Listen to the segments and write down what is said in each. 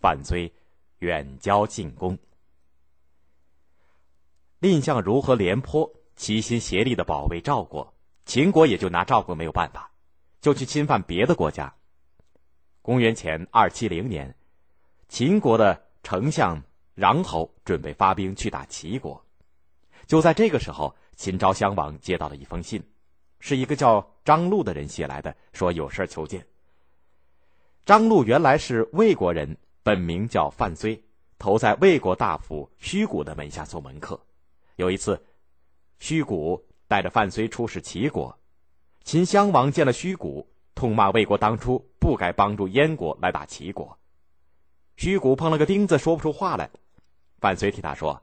范睢远交近攻。蔺相如和廉颇齐心协力的保卫赵国，秦国也就拿赵国没有办法，就去侵犯别的国家。公元前二七零年，秦国的丞相穰侯准备发兵去打齐国，就在这个时候，秦昭襄王接到了一封信，是一个叫张禄的人写来的，说有事求见。张禄原来是魏国人，本名叫范睢，投在魏国大夫虚谷的门下做门客。有一次，虚谷带着范睢出使齐国，秦襄王见了虚谷，痛骂魏国当初不该帮助燕国来打齐国。虚谷碰了个钉子，说不出话来。范睢替他说：“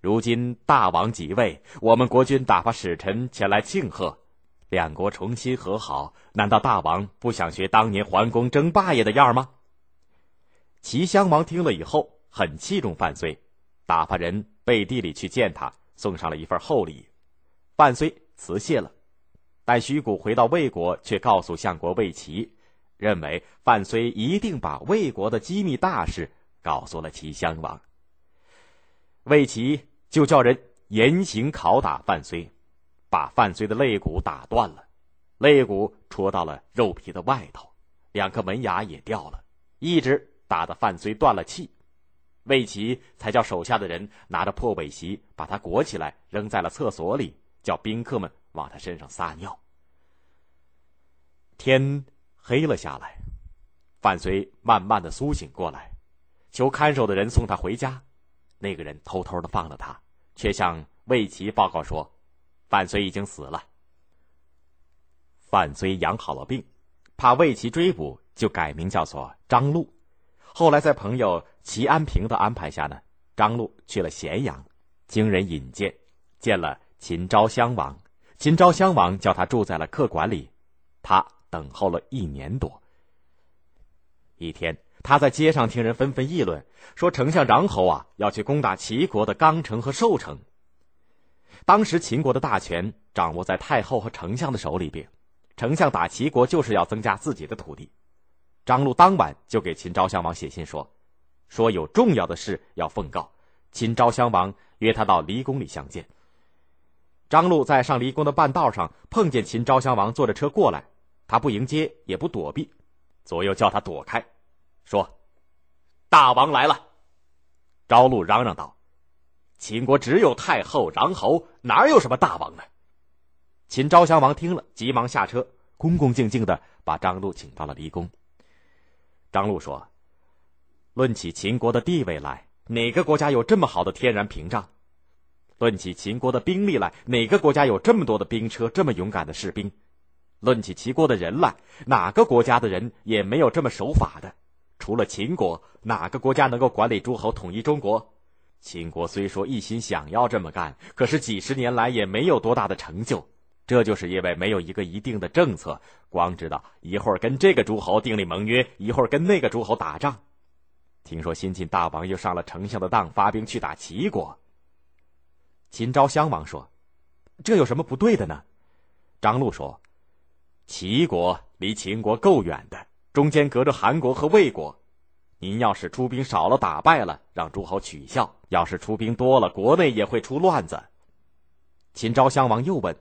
如今大王即位，我们国君打发使臣前来庆贺，两国重新和好，难道大王不想学当年桓公争霸业的样吗？”齐襄王听了以后，很器重范睢，打发人。背地里去见他，送上了一份厚礼，范睢辞谢了。但徐谷回到魏国，却告诉相国魏齐，认为范睢一定把魏国的机密大事告诉了齐襄王。魏齐就叫人严刑拷打范睢，把范睢的肋骨打断了，肋骨戳到了肉皮的外头，两颗门牙也掉了，一直打得范睢断了气。魏齐才叫手下的人拿着破苇席把他裹起来，扔在了厕所里，叫宾客们往他身上撒尿。天黑了下来，范睢慢慢的苏醒过来，求看守的人送他回家。那个人偷偷的放了他，却向魏齐报告说，范睢已经死了。范睢养好了病，怕魏齐追捕，就改名叫做张禄。后来在朋友齐安平的安排下呢，张禄去了咸阳，经人引荐，见了秦昭襄王。秦昭襄王叫他住在了客馆里，他等候了一年多。一天，他在街上听人纷纷议论，说丞相穰侯啊要去攻打齐国的刚城和寿城。当时秦国的大权掌握在太后和丞相的手里边，丞相打齐国就是要增加自己的土地。张禄当晚就给秦昭襄王写信说，说有重要的事要奉告。秦昭襄王约他到离宫里相见。张禄在上离宫的半道上碰见秦昭襄王坐着车过来，他不迎接也不躲避，左右叫他躲开，说：“大王来了。”昭禄嚷嚷道：“秦国只有太后、穰侯，哪有什么大王呢？”秦昭襄王听了，急忙下车，恭恭敬敬的把张禄请到了离宫。张禄说：“论起秦国的地位来，哪个国家有这么好的天然屏障？论起秦国的兵力来，哪个国家有这么多的兵车、这么勇敢的士兵？论起齐国的人来，哪个国家的人也没有这么守法的。除了秦国，哪个国家能够管理诸侯、统一中国？秦国虽说一心想要这么干，可是几十年来也没有多大的成就。”这就是因为没有一个一定的政策，光知道一会儿跟这个诸侯订立盟约，一会儿跟那个诸侯打仗。听说新晋大王又上了丞相的当，发兵去打齐国。秦昭襄王说：“这有什么不对的呢？”张禄说：“齐国离秦国够远的，中间隔着韩国和魏国。您要是出兵少了，打败了，让诸侯取笑；要是出兵多了，国内也会出乱子。”秦昭襄王又问。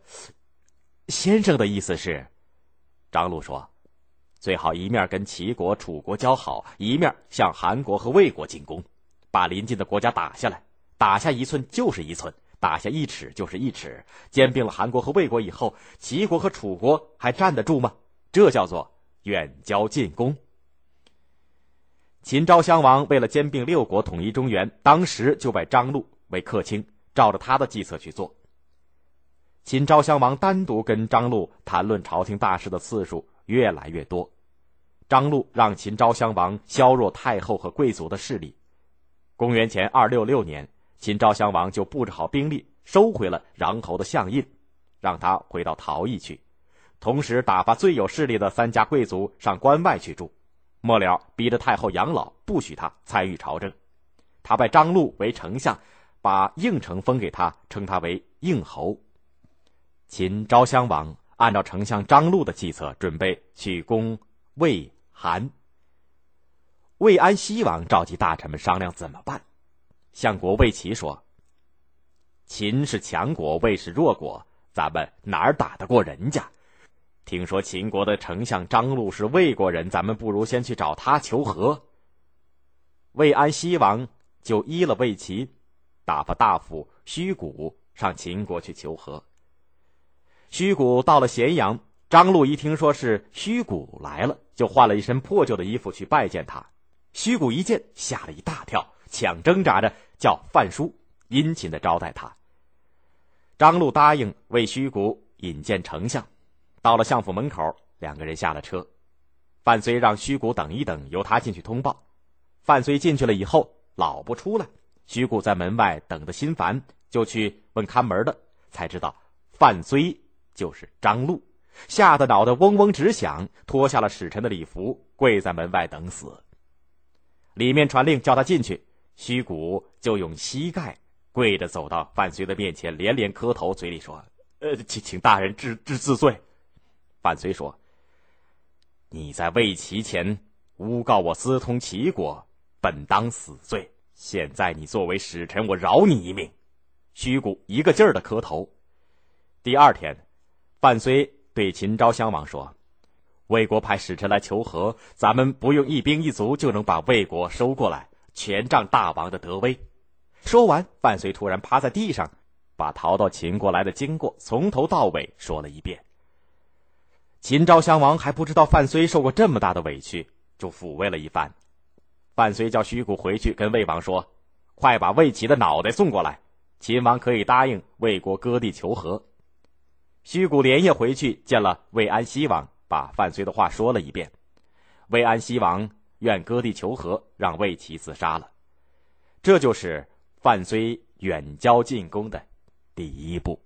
先生的意思是，张禄说：“最好一面跟齐国、楚国交好，一面向韩国和魏国进攻，把邻近的国家打下来。打下一寸就是一寸，打下一尺就是一尺。兼并了韩国和魏国以后，齐国和楚国还站得住吗？这叫做远交近攻。”秦昭襄王为了兼并六国、统一中原，当时就拜张禄为客卿，照着他的计策去做。秦昭襄王单独跟张禄谈论朝廷大事的次数越来越多，张禄让秦昭襄王削弱太后和贵族的势力。公元前二六六年，秦昭襄王就布置好兵力，收回了穰侯的相印，让他回到陶邑去，同时打发最有势力的三家贵族上关外去住。末了，逼着太后养老，不许他参与朝政。他拜张禄为丞相，把应城封给他，称他为应侯。秦昭襄王按照丞相张禄的计策，准备去攻魏、韩。魏安西王召集大臣们商量怎么办。相国魏齐说：“秦是强国，魏是弱国，咱们哪儿打得过人家？听说秦国的丞相张禄是魏国人，咱们不如先去找他求和。”魏安西王就依了魏齐，打发大夫虚谷上秦国去求和。虚谷到了咸阳，张禄一听说是虚谷来了，就换了一身破旧的衣服去拜见他。虚谷一见，吓了一大跳，抢挣扎着叫范叔殷勤的招待他。张禄答应为虚谷引见丞相。到了相府门口，两个人下了车。范睢让虚谷等一等，由他进去通报。范睢进去了以后，老不出来。虚谷在门外等得心烦，就去问看门的，才知道范睢就是张禄，吓得脑袋嗡嗡直响，脱下了使臣的礼服，跪在门外等死。里面传令叫他进去，虚谷就用膝盖跪着走到范睢的面前，连连磕头，嘴里说：“呃，请请大人治治自罪。”范睢说：“你在魏齐前诬告我私通齐国。”本当死罪，现在你作为使臣，我饶你一命。虚谷一个劲儿的磕头。第二天，范睢对秦昭襄王说：“魏国派使臣来求和，咱们不用一兵一卒就能把魏国收过来，全仗大王的德威。”说完，范睢突然趴在地上，把逃到秦国来的经过从头到尾说了一遍。秦昭襄王还不知道范睢受过这么大的委屈，就抚慰了一番。范睢叫虚谷回去跟魏王说：“快把魏齐的脑袋送过来，秦王可以答应魏国割地求和。”虚谷连夜回去见了魏安西王，把范睢的话说了一遍。魏安西王愿割地求和，让魏齐自杀了。这就是范睢远交近攻的第一步。